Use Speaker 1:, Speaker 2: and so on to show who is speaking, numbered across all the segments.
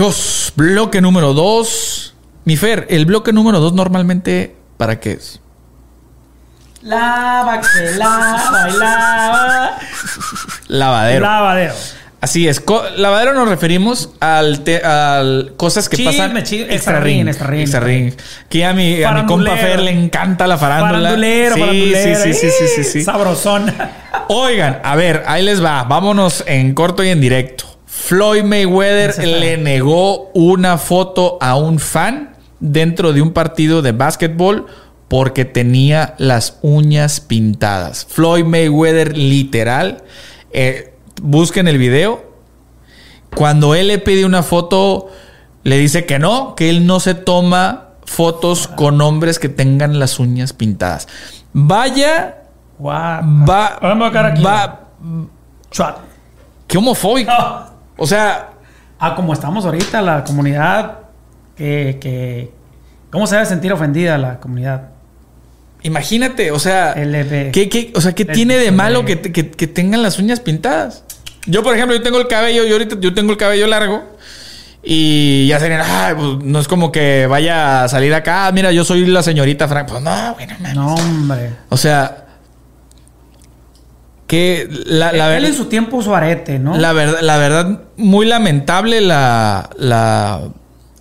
Speaker 1: Amigos, bloque número 2. Mi Fer, el bloque número 2 normalmente, ¿para qué es?
Speaker 2: Lava, que lava y lava.
Speaker 1: Lavadero.
Speaker 2: Lavadero.
Speaker 1: Así es. Co- lavadero nos referimos al, te- al cosas que
Speaker 2: Chisme,
Speaker 1: pasan
Speaker 2: chisme,
Speaker 1: extra
Speaker 2: ring, extra ring.
Speaker 1: Extra ring. Que a mi, a mi compa. Fer le encanta la farándula.
Speaker 2: Farandulero,
Speaker 1: sí,
Speaker 2: farandulero.
Speaker 1: Sí, sí, sí, sí, sí, sí.
Speaker 2: Sabrosón.
Speaker 1: Oigan, a ver, ahí les va. Vámonos en corto y en directo. Floyd Mayweather le negó una foto a un fan dentro de un partido de básquetbol porque tenía las uñas pintadas. Floyd Mayweather literal. eh, busquen el video. Cuando él le pide una foto, le dice que no, que él no se toma fotos con hombres que tengan las uñas pintadas. Vaya
Speaker 2: Guau.
Speaker 1: va,
Speaker 2: Vamos a cara aquí.
Speaker 1: va, qué homofóbico. O sea,
Speaker 2: Ah, como estamos ahorita, la comunidad que, que... ¿Cómo se debe sentir ofendida la comunidad?
Speaker 1: imagínate, o sea,
Speaker 2: LB.
Speaker 1: ¿qué, qué- o sea, ¿qué
Speaker 2: LB.
Speaker 1: tiene de malo que, que- que tengan las uñas pintadas? Yo, por ejemplo, yo tengo el cabello, yo ahorita yo tengo el cabello largo y ya serían, "Ay, pues, no es como que vaya a salir acá, "Ah, mira, yo soy la señorita Frank. Pues no, bueno,
Speaker 2: No, hombre.
Speaker 1: O sea, que la, la,
Speaker 2: Él en su tiempo usó arete, ¿no?
Speaker 1: la verdad, la verdad, muy lamentable la, la,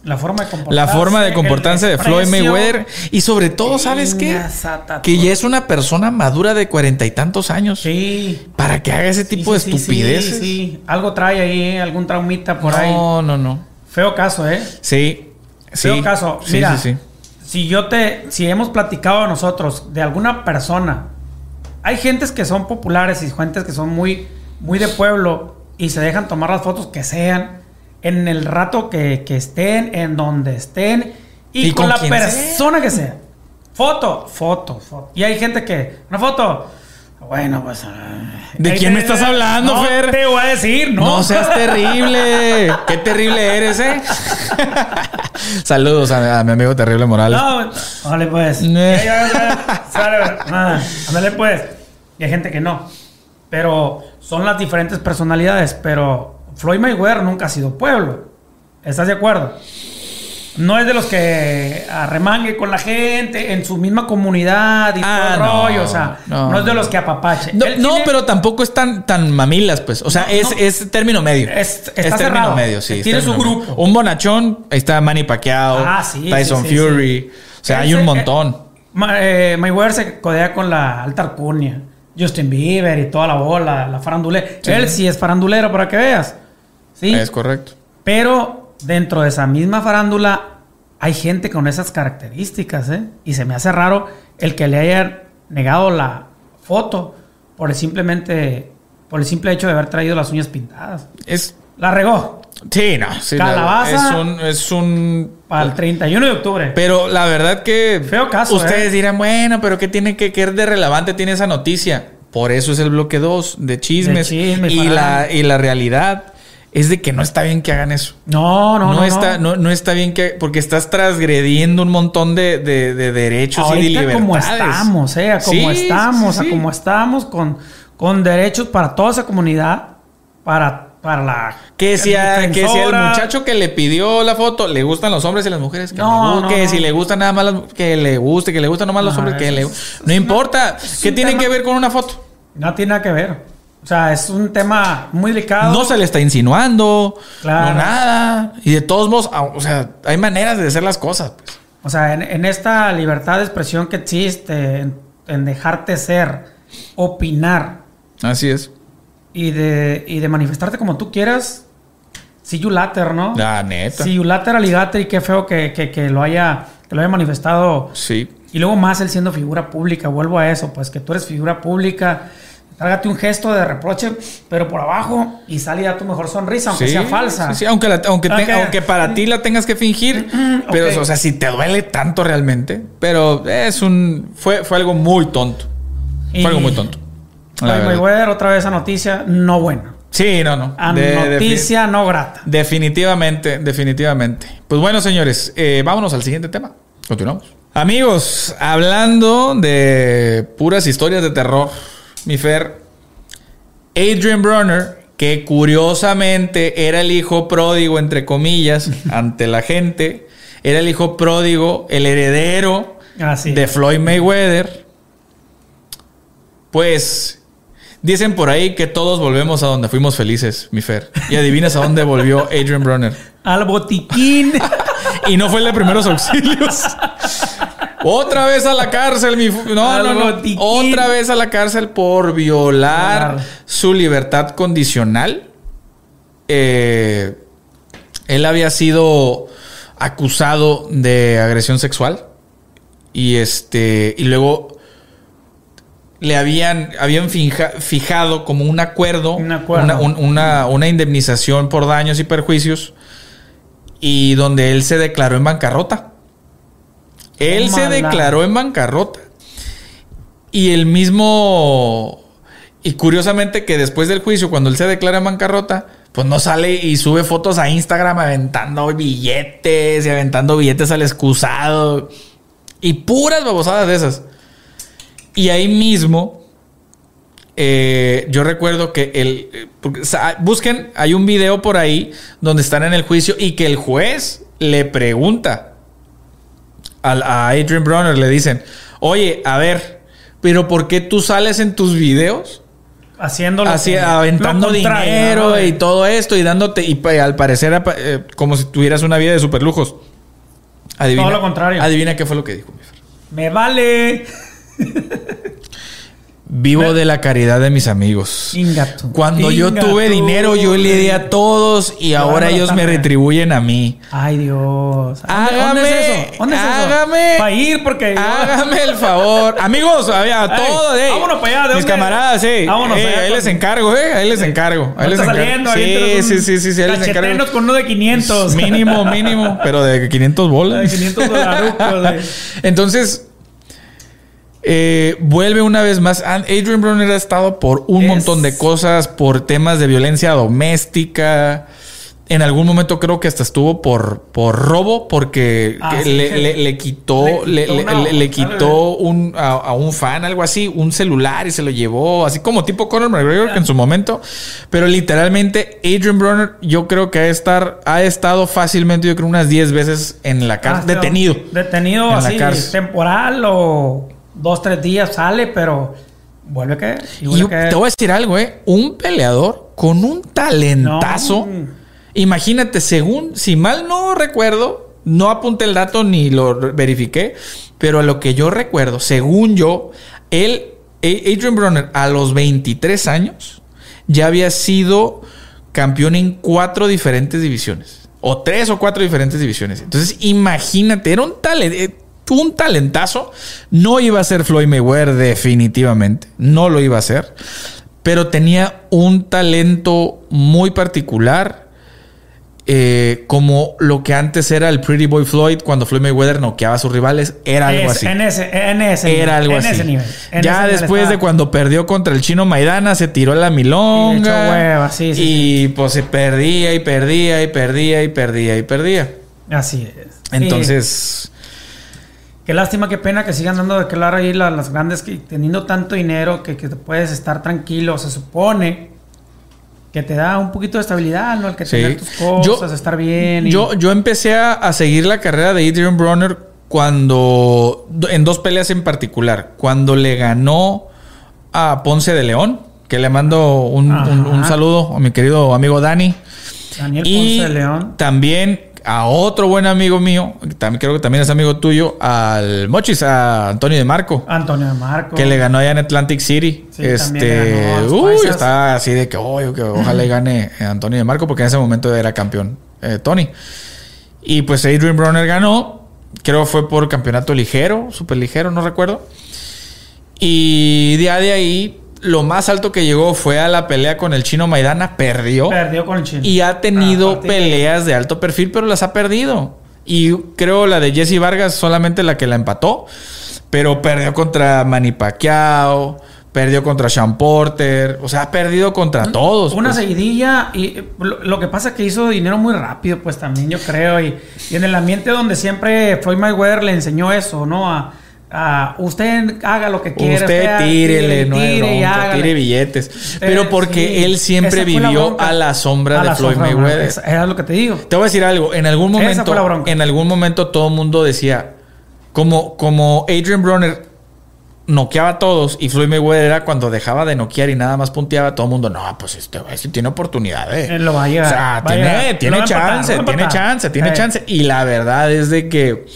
Speaker 2: La forma de comportarse.
Speaker 1: La forma de comportarse de Floyd. Mayweather. Y sobre todo, ¿sabes qué? Que ya es una persona madura de cuarenta y tantos años.
Speaker 2: Sí.
Speaker 1: Para que haga ese tipo
Speaker 2: Sí,
Speaker 1: de
Speaker 2: sí,
Speaker 1: estupideces.
Speaker 2: Sí, sí. Algo trae ahí, ¿eh? algún traumita por ahí.
Speaker 1: no, no, no.
Speaker 2: Feo caso, ¿eh?
Speaker 1: Sí.
Speaker 2: Feo caso. Mira, si yo te... Si hemos platicado nosotros de alguna persona... Hay gentes que son populares y gentes que son muy, muy de pueblo y se dejan tomar las fotos que sean en el rato que, que estén, en donde estén y,
Speaker 1: Y
Speaker 2: con,
Speaker 1: con
Speaker 2: la persona que sea. Foto, foto, foto. Y hay gente que... Una foto... Bueno, pues... ah,
Speaker 1: ¿De quién me estás hablando,
Speaker 2: no
Speaker 1: Fer?
Speaker 2: te voy a decir, ¿no?
Speaker 1: No seas terrible. Qué terrible eres, ¿eh? Saludos a, a mi amigo Terrible Morales.
Speaker 2: No, vale pues. Nada. Ándale pues. Y hay gente que no. Pero son las diferentes personalidades. Pero Floyd Mayweather nunca ha sido pueblo. ¿Estás de acuerdo? No es de los que arremangue con la gente en su misma comunidad y
Speaker 1: Ah,
Speaker 2: todo
Speaker 1: no,
Speaker 2: rollo. O sea,
Speaker 1: no.
Speaker 2: no, es de los que apapache.
Speaker 1: No,
Speaker 2: Él
Speaker 1: no,
Speaker 2: tiene-
Speaker 1: pero tampoco es tan, tan mamilas, pues. O sea, es, es término medio.
Speaker 2: Es- está
Speaker 1: término
Speaker 2: cerrado.
Speaker 1: medio, sí.
Speaker 2: Tiene su
Speaker 1: medio.
Speaker 2: grupo.
Speaker 1: Un bonachón, ahí está Manny Pacquiao,
Speaker 2: Ah, sí,
Speaker 1: Tyson
Speaker 2: sí, sí,
Speaker 1: Fury. O sea, hay un montón.
Speaker 2: Ma- eh, Mayweather se codea con la alta alcurnia. Justin Bieber y toda la bola, la farandulera. Él sí es farandulero para que veas. Sí.
Speaker 1: Es correcto.
Speaker 2: Pero dentro de esa misma farándula hay gente con esas características, ¿eh? Y se me hace raro el que le hayan negado la foto por el simplemente por el simple hecho de haber traído las uñas pintadas.
Speaker 1: Es.
Speaker 2: La regó
Speaker 1: Sí, no. sí, la-
Speaker 2: Calabaza.
Speaker 1: es un. Es un
Speaker 2: para el 31 de octubre.
Speaker 1: Pero la verdad que.
Speaker 2: Feo caso,
Speaker 1: Ustedes
Speaker 2: ¿eh?
Speaker 1: dirán, bueno, pero ¿qué tiene que, qué de relevante tiene esa noticia? Por eso es el bloque 2 de chismes.
Speaker 2: De chismes,
Speaker 1: y, la, y la realidad es de que no está bien que hagan eso.
Speaker 2: no, no,
Speaker 1: No,
Speaker 2: no.
Speaker 1: está, no. No, está bien que. Porque estás transgrediendo un montón de, de- de derechos y de libertades.
Speaker 2: como estamos, ¿eh? A como
Speaker 1: Sí,
Speaker 2: estamos,
Speaker 1: sí, sí.
Speaker 2: a como estamos con, con derechos para toda esa comunidad, para, para la...
Speaker 1: Que si, a- que si al
Speaker 2: defensora.
Speaker 1: muchacho que le pidió la foto le gustan los hombres y las mujeres, que,
Speaker 2: No,
Speaker 1: le gu-
Speaker 2: no,
Speaker 1: que
Speaker 2: no.
Speaker 1: si le gustan nada más que le guste, que le gustan nomás los
Speaker 2: No,
Speaker 1: hombres, que le no importa. ¿Qué tiene que ver con una foto?
Speaker 2: No tiene nada que ver. O sea, es un tema muy delicado.
Speaker 1: No se le está insinuando,
Speaker 2: Claro.
Speaker 1: no nada. Y de todos modos, o sea, hay maneras de hacer las cosas. pues.
Speaker 2: O sea, en, en esta libertad de expresión que existe, en, en dejarte ser, opinar
Speaker 1: Así es.
Speaker 2: y de, y de manifestarte como tú quieras, si you later, ¿no?
Speaker 1: La neta.
Speaker 2: Si you later alligator y qué feo que, que- que lo haya, que lo haya manifestado
Speaker 1: Sí.
Speaker 2: Y luego más él siendo figura pública, vuelvo a eso, pues que tú eres figura pública, trágate un gesto de reproche, pero por abajo y sale ya tu mejor sonrisa, aunque
Speaker 1: Sí,
Speaker 2: sea falsa.
Speaker 1: sí, sí, aunque, la- aunque, te- aunque para ti la tengas que fingir, pero o sea, si te duele tanto realmente, pero es un fue, fue algo muy tonto.
Speaker 2: Y-
Speaker 1: Fue algo muy tonto.
Speaker 2: Mayweather, otra vez esa noticia no buena.
Speaker 1: Sí, no, no.
Speaker 2: A
Speaker 1: De-
Speaker 2: noticia no grata.
Speaker 1: definitivamente, definitivamente. Pues bueno, señores, eh, vámonos al siguiente tema. Continuamos. Amigos, hablando de puras historias de terror, mi Fer, Adrian Bronner que curiosamente era el hijo pródigo, entre comillas, ante la gente. Era el hijo pródigo, el heredero
Speaker 2: Así.
Speaker 1: de Floyd Mayweather. Pues dicen por ahí que todos volvemos a donde fuimos felices, mi Fer. Y adivinas a dónde volvió Adrian Bronner.
Speaker 2: Al botiquín.
Speaker 1: Y no fue el de primeros auxilios. Otra vez a la cárcel, mi... No, no, no. Otra vez a la cárcel por violar su libertad condicional. Eh, él había sido acusado de agresión sexual. Y este... Y luego le habían, habían finja- fijado como un acuerdo,
Speaker 2: Un acuerdo.
Speaker 1: Una, un- una- una indemnización por daños y perjuicios, y donde él se declaró en bancarrota. Él se declaró en bancarrota. Y el mismo... Y curiosamente que después del juicio, cuando él se declara en bancarrota, pues no sale y sube fotos a Instagram aventando billetes y aventando billetes al excusado. Y puras babosadas de esas. Y ahí mismo, eh, yo recuerdo que el. porque, busquen, hay un video por ahí donde están en el juicio y que el juez le pregunta al- a Adrian Bronner, le dicen: Oye, a ver, pero ¿por qué tú sales en tus videos?
Speaker 2: Haciendo lo
Speaker 1: Así,
Speaker 2: que-
Speaker 1: aventando dinero
Speaker 2: ¿no?
Speaker 1: y todo esto y dándote, y pa- al parecer eh, como si tuvieras una vida de superlujos. Adivina,
Speaker 2: Todo lo contrario.
Speaker 1: Adivina qué fue lo que dijo. mi.
Speaker 2: Me vale.
Speaker 1: Vivo de la caridad de mis amigos.
Speaker 2: Ingato.
Speaker 1: Cuando yo tuve dinero, yo le di a todos y ahora ellos me retribuyen a mí.
Speaker 2: Ay, Dios.
Speaker 1: Hágame,
Speaker 2: ¿Dónde es eso? ¿Dónde es
Speaker 1: hágame.
Speaker 2: Para ir, porque.
Speaker 1: Hágame el favor. Amigos, había
Speaker 2: Ey,
Speaker 1: todo. ey.
Speaker 2: vámonos para allá, ¿de
Speaker 1: Mis camaradas, sí.
Speaker 2: Vámonos
Speaker 1: Ey,
Speaker 2: allá
Speaker 1: ahí les encargo, eh. Ahí les encargo. Ahí les encargo.
Speaker 2: saliendo,
Speaker 1: sí, sí, sí, sí, sí, ahí les encargo.
Speaker 2: con uno de 500.
Speaker 1: Mínimo, mínimo. Pero de 500 bolas.
Speaker 2: De 500 dolarucos, güey.
Speaker 1: Entonces, eh, vuelve una vez más. An- Adrian Bronner ha estado por un
Speaker 2: Es-
Speaker 1: montón de cosas, por temas de violencia doméstica. En algún momento creo que hasta estuvo por, por robo porque
Speaker 2: Ah, sí,
Speaker 1: le, le- le quitó,
Speaker 2: le
Speaker 1: le,
Speaker 2: quitó
Speaker 1: le-
Speaker 2: una-
Speaker 1: le- le quitó un, a, a un fan, algo así, un celular y se lo llevó, así como tipo Conor McGregor que en su momento. Pero literalmente Adrian Bronner yo creo que ha, estar, ha estado fácilmente, yo creo unas 10 veces en la cárcel,
Speaker 2: Ah,
Speaker 1: detenido.
Speaker 2: Detenido
Speaker 1: En la
Speaker 2: así,
Speaker 1: cárcel.
Speaker 2: temporal o dos, tres días sale, pero vuelve a caer. Y
Speaker 1: Y
Speaker 2: vuelve
Speaker 1: yo
Speaker 2: a caer.
Speaker 1: te voy a decir algo, ¿eh? Un peleador con un talentazo.
Speaker 2: No.
Speaker 1: Imagínate, según, si mal no recuerdo, no apunté el dato ni lo verifiqué, pero a lo que yo recuerdo, según yo, él, Adrian Bronner, a los 23 años, ya había sido campeón en cuatro diferentes divisiones. O tres o cuatro diferentes divisiones. Entonces, imagínate, era un talento. Un talentazo. No iba a ser Floyd Mayweather, definitivamente. No lo iba a ser. Pero tenía un talento muy particular. eh, como lo que antes era el Pretty Boy Floyd cuando Floyd Mayweather noqueaba a sus rivales. Era algo
Speaker 2: Es-
Speaker 1: así.
Speaker 2: En ese, en ese nivel,
Speaker 1: Era algo
Speaker 2: en
Speaker 1: así.
Speaker 2: ese nivel. En
Speaker 1: ya
Speaker 2: ese
Speaker 1: después de cuando perdió contra el chino Maidana, se tiró la
Speaker 2: Y
Speaker 1: milonga.
Speaker 2: hueva, sí, sí,
Speaker 1: y pues se perdía y perdía y perdía y perdía y perdía.
Speaker 2: Así es.
Speaker 1: Entonces,
Speaker 2: Y qué lástima, qué pena que sigan dando de que hablar ahí las, las grandes que teniendo tanto dinero que, que te puedes estar tranquilo. Se supone que te da un poquito de estabilidad, ¿no? El que
Speaker 1: Sí.
Speaker 2: tener tus cosas, estar bien. y-
Speaker 1: yo, yo empecé a, a seguir la carrera de Adrian Bronner cuando, en dos peleas en particular, cuando le ganó a Ponce de León, que le mando un, un- saludo a mi querido amigo Dani.
Speaker 2: Daniel
Speaker 1: Y
Speaker 2: Ponce de León.
Speaker 1: también a otro buen amigo mío, también creo que también es amigo tuyo, al Mochis, a Antonio de Marco.
Speaker 2: Antonio de Marco.
Speaker 1: Que le ganó allá en Atlantic City.
Speaker 2: Sí,
Speaker 1: este, uy,
Speaker 2: paisas.
Speaker 1: estaba así de que, "Oye, que ojalá gane Antonio de Marco, porque en ese momento era campeón eh, Tony. Y pues Adrian Bronner ganó. Creo fue por campeonato ligero, súper ligero, no recuerdo. Y ahí, de ahí, lo más alto que llegó fue a la pelea con el chino Maidana, perdió.
Speaker 2: Perdió con el chino.
Speaker 1: Y ha tenido
Speaker 2: Ah,
Speaker 1: peleas de alto perfil, pero las ha perdido. Y creo la de Jesse Vargas solamente la que la empató. Pero perdió contra Manny Pacquiao, perdió contra Sean Porter. O sea, ha perdido contra todos.
Speaker 2: Una
Speaker 1: pues.
Speaker 2: seguidilla y eh, lo, lo que pasa es que hizo dinero muy rápido, pues también yo creo. Y, y en el ambiente donde siempre Floyd Mayweather le enseñó eso, ¿no? A, usted haga lo que quiera.
Speaker 1: Usted tírele, no hay
Speaker 2: tire
Speaker 1: bronca,
Speaker 2: hágale.
Speaker 1: tire billetes. Pero porque
Speaker 2: sí.
Speaker 1: él siempre
Speaker 2: la
Speaker 1: vivió a la sombra
Speaker 2: A
Speaker 1: de Floyd
Speaker 2: sombra,
Speaker 1: Mayweather.
Speaker 2: Era lo que te digo.
Speaker 1: Te voy a decir algo. En algún momento, en algún momento todo el mundo decía, como, como Adrian Bronner noqueaba a todos y Floyd Mayweather era cuando dejaba de noquear y nada más punteaba, todo el mundo, no, pues este güey sí tiene oportunidad. eh".
Speaker 2: Eh, lo va a llegar,
Speaker 1: O sea,
Speaker 2: va a
Speaker 1: tiene,
Speaker 2: llegar.
Speaker 1: tiene
Speaker 2: empatar,
Speaker 1: chance, tiene chance, tiene
Speaker 2: Eh.
Speaker 1: chance. Y la verdad es de que,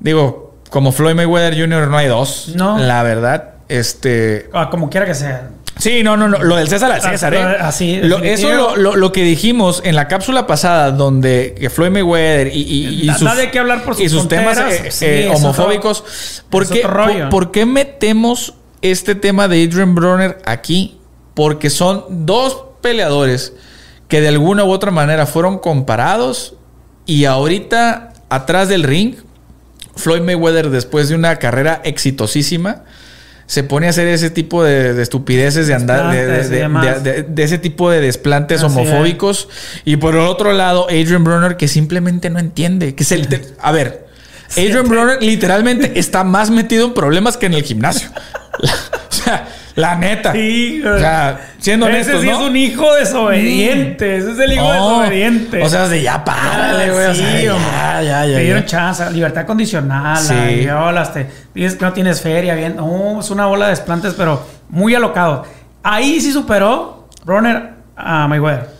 Speaker 1: digo, como Floyd Mayweather Jr. no hay dos.
Speaker 2: No.
Speaker 1: La verdad, este...
Speaker 2: Ah, Como quiera que sea.
Speaker 1: Sí, no, no, no. Lo del César al
Speaker 2: Ah,
Speaker 1: César, ¿eh?
Speaker 2: así,
Speaker 1: Lo- eso lo, lo- lo que dijimos en la cápsula pasada, donde que Floyd Mayweather y, y, y
Speaker 2: Da-
Speaker 1: sus,
Speaker 2: da de qué hablar por sus
Speaker 1: y sus temas eh,
Speaker 2: Sí,
Speaker 1: eh,
Speaker 2: es otro-
Speaker 1: homofóbicos. ¿Por qué, por- por qué metemos este tema de Adrian Bronner aquí? Porque son dos peleadores que de alguna u otra manera fueron comparados y ahorita atrás del ring, Floyd Mayweather después de una carrera exitosísima se pone a hacer ese tipo de, de estupideces de andar de, ese tipo de desplantes
Speaker 2: Así
Speaker 1: homofóbicos. Y por el otro lado Adrian Bronner que simplemente no entiende que es el te- a ver Adrian Bronner literalmente está más metido en problemas que en el gimnasio. O sea la neta
Speaker 2: Sí,
Speaker 1: o sea siendo
Speaker 2: Ese
Speaker 1: honestos
Speaker 2: sí
Speaker 1: ¿no?
Speaker 2: es un hijo desobediente. Ese es el hijo desobediente.
Speaker 1: o sea de ya párale güey o
Speaker 2: sí,
Speaker 1: sea,
Speaker 2: hombre.
Speaker 1: ya ya ya,
Speaker 2: Te dieron chance, libertad condicional,
Speaker 1: Sí.
Speaker 2: la violaste, dices que no tienes feria, bien. No, es una bola de desplantes, pero muy alocado. Ahí sí superó Runner a Mayweather.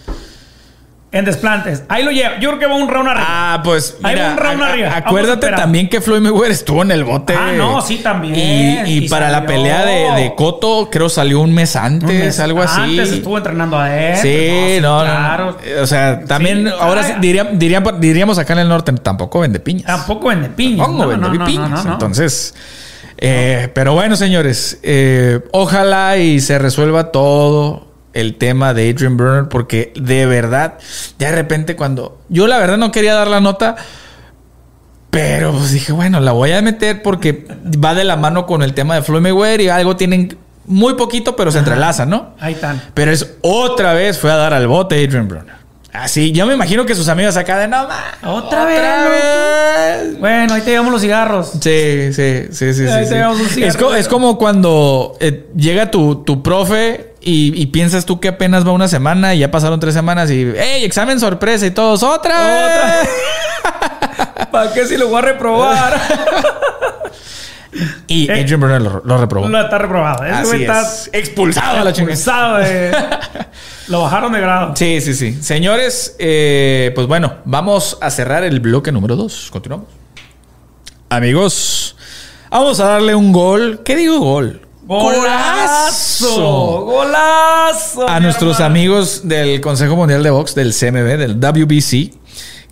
Speaker 2: En desplantes. Ahí lo lleva. Yo creo que va un round arriba.
Speaker 1: Ah, pues
Speaker 2: Hay
Speaker 1: mira,
Speaker 2: un round
Speaker 1: a-
Speaker 2: arriba.
Speaker 1: Acuérdate también que Floyd Mayweather estuvo en el bote.
Speaker 2: Ah, no, sí, también.
Speaker 1: Y, y
Speaker 2: Y
Speaker 1: para la pelea de, de Coto, creo salió un mes antes,
Speaker 2: Un mes
Speaker 1: algo así.
Speaker 2: Antes estuvo entrenando a él.
Speaker 1: Sí, no, no,
Speaker 2: claro.
Speaker 1: O sea, también
Speaker 2: Sí,
Speaker 1: ahora sí,
Speaker 2: ah,
Speaker 1: diría- dirían- diríamos acá en el norte, tampoco vende piñas.
Speaker 2: Tampoco vende piña.
Speaker 1: Tampoco
Speaker 2: No,
Speaker 1: vende piñas.
Speaker 2: no, no, no.
Speaker 1: Entonces, eh, pero bueno, señores, eh, ojalá y se resuelva todo el tema de Adrian Bronner, porque de verdad, ya de repente cuando yo la verdad no quería dar la nota, pero pues dije, bueno, la voy a meter porque va de la mano con el tema de Floyd Mayweather y algo tienen muy poquito, pero se entrelazan, ¿no?
Speaker 2: Ahí están.
Speaker 1: Pero es otra vez fue a dar al bote Adrian Bronner. Así, yo me imagino que sus amigos acá de no,
Speaker 2: Otra vez,
Speaker 1: vez.
Speaker 2: Bueno, ahí te llevamos los cigarros.
Speaker 1: Sí, sí, sí, sí.
Speaker 2: Ahí
Speaker 1: sí,
Speaker 2: te
Speaker 1: sí.
Speaker 2: llevamos un cigarro.
Speaker 1: Es, co- es como cuando eh, llega tu, tu profe y, y piensas tú que apenas va una semana y ya pasaron tres semanas y, ¡Ey, examen sorpresa! Y todos, ¡otra vez!
Speaker 2: ¿Para qué si lo voy a reprobar?
Speaker 1: Y
Speaker 2: Eh,
Speaker 1: Adrian Bronner lo, lo reprobó.
Speaker 2: no está reprobado. Ese
Speaker 1: Así
Speaker 2: está
Speaker 1: es. Expulsado a la chingada.
Speaker 2: expulsado de- Lo bajaron de grado.
Speaker 1: Sí, sí, sí. Señores, eh, pues bueno, vamos a cerrar el bloque número 2. Continuamos. Amigos, vamos a darle un gol. ¿Qué digo gol?
Speaker 2: ¡Golazo! ¡Golazo!
Speaker 1: a nuestros
Speaker 2: hermano!
Speaker 1: amigos del Consejo Mundial de Box, del CMB, del WBC,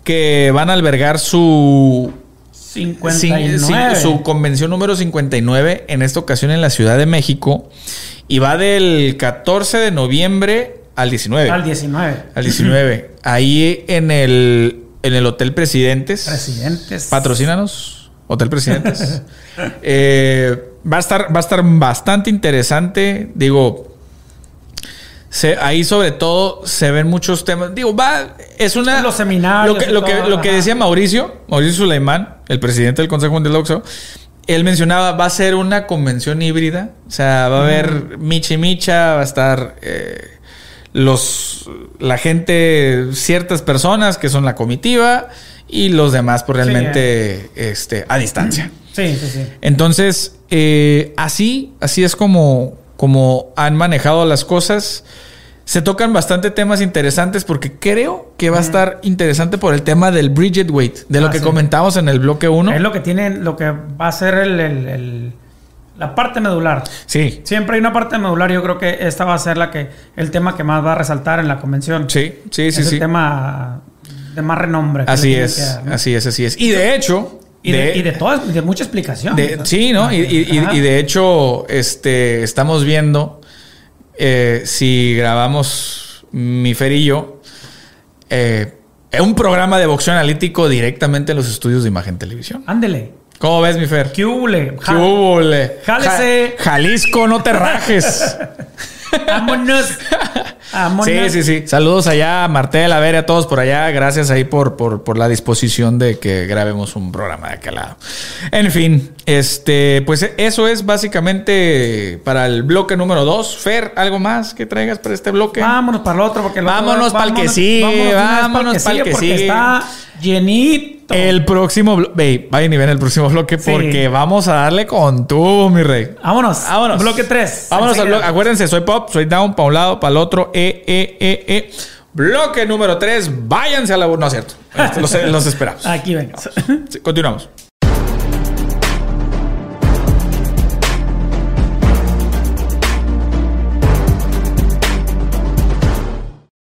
Speaker 1: que van a albergar su,
Speaker 2: 59.
Speaker 1: sí, su convención número 59, en esta ocasión en la Ciudad de México, y va del 14 de noviembre al 19.
Speaker 2: Al 19.
Speaker 1: Al 19. Ahí en el, en el Hotel Presidentes.
Speaker 2: Presidentes.
Speaker 1: Patrocínanos, Hotel Presidentes. Eh, va, a estar, va a estar bastante interesante. Digo, se- ahí sobre todo se ven muchos temas. Digo, va, es una.
Speaker 2: Los seminarios
Speaker 1: Lo que, lo que,
Speaker 2: todo,
Speaker 1: lo que
Speaker 2: ajá.
Speaker 1: decía Mauricio, Mauricio Suleimán, el presidente del Consejo Mundial de Boxeo. Él mencionaba, va a ser una convención híbrida. O sea, va a haber micha y micha, va a estar eh, los la gente, ciertas personas que son la comitiva y los demás, pues realmente este, a distancia.
Speaker 2: Sí, sí, sí.
Speaker 1: Entonces, eh, así, así es como, como han manejado las cosas. Se tocan bastante temas interesantes porque creo que va a estar interesante por el tema del Bridget Weight, de lo
Speaker 2: Ah,
Speaker 1: que
Speaker 2: sí.
Speaker 1: comentamos en el bloque 1.
Speaker 2: Es lo que tienen, lo que va a ser el, el- el- la parte medular.
Speaker 1: Sí,
Speaker 2: Siempre hay una parte medular. Yo creo que esta va a ser la que el tema que más va a resaltar en la convención.
Speaker 1: sí, sí, sí,
Speaker 2: es
Speaker 1: sí.
Speaker 2: el tema de más renombre.
Speaker 1: Así
Speaker 2: tiene
Speaker 1: es, así es, así es. Y de hecho,
Speaker 2: Y de, y de todas, de mucha explicación.
Speaker 1: De- sí, ¿no? Y, y- de hecho, este, estamos viendo eh, si grabamos mi Fer y yo eh, un programa de boxeo analítico directamente en los estudios de imagen televisión.
Speaker 2: Ándele.
Speaker 1: ¿Cómo ves, mi Fer?
Speaker 2: ¿Qué hule?
Speaker 1: ¿Qué hubo, le?
Speaker 2: Jálese.
Speaker 1: Ja- Jalisco, no te rajes.
Speaker 2: Vámonos. Vámonos.
Speaker 1: Sí, sí, sí. Saludos allá, Martel, a ver, a todos por allá. Gracias ahí por, por, por la disposición de que grabemos un programa de aquel lado. En fin, este, pues eso es básicamente para el bloque número 2. Fer, ¿algo más que traigas para este bloque?
Speaker 2: Vámonos para el otro porque el otro-
Speaker 1: Vámonos pa'l que sigue, vámonos pa'l que
Speaker 2: porque
Speaker 1: sigue.
Speaker 2: está llenito.
Speaker 1: El próximo bloque. Vayan y ven el próximo bloque
Speaker 2: Sí.
Speaker 1: porque vamos a darle con tú, mi rey.
Speaker 2: Vámonos.
Speaker 1: Vámonos.
Speaker 2: Bloque 3.
Speaker 1: Vámonos al bloque. Acuérdense, soy pop, soy down, para un lado, para el otro. E, e, e, e. Bloque número 3. Váyanse a la. No es cierto. Los, los esperamos.
Speaker 2: Aquí venga.
Speaker 1: Sí, continuamos.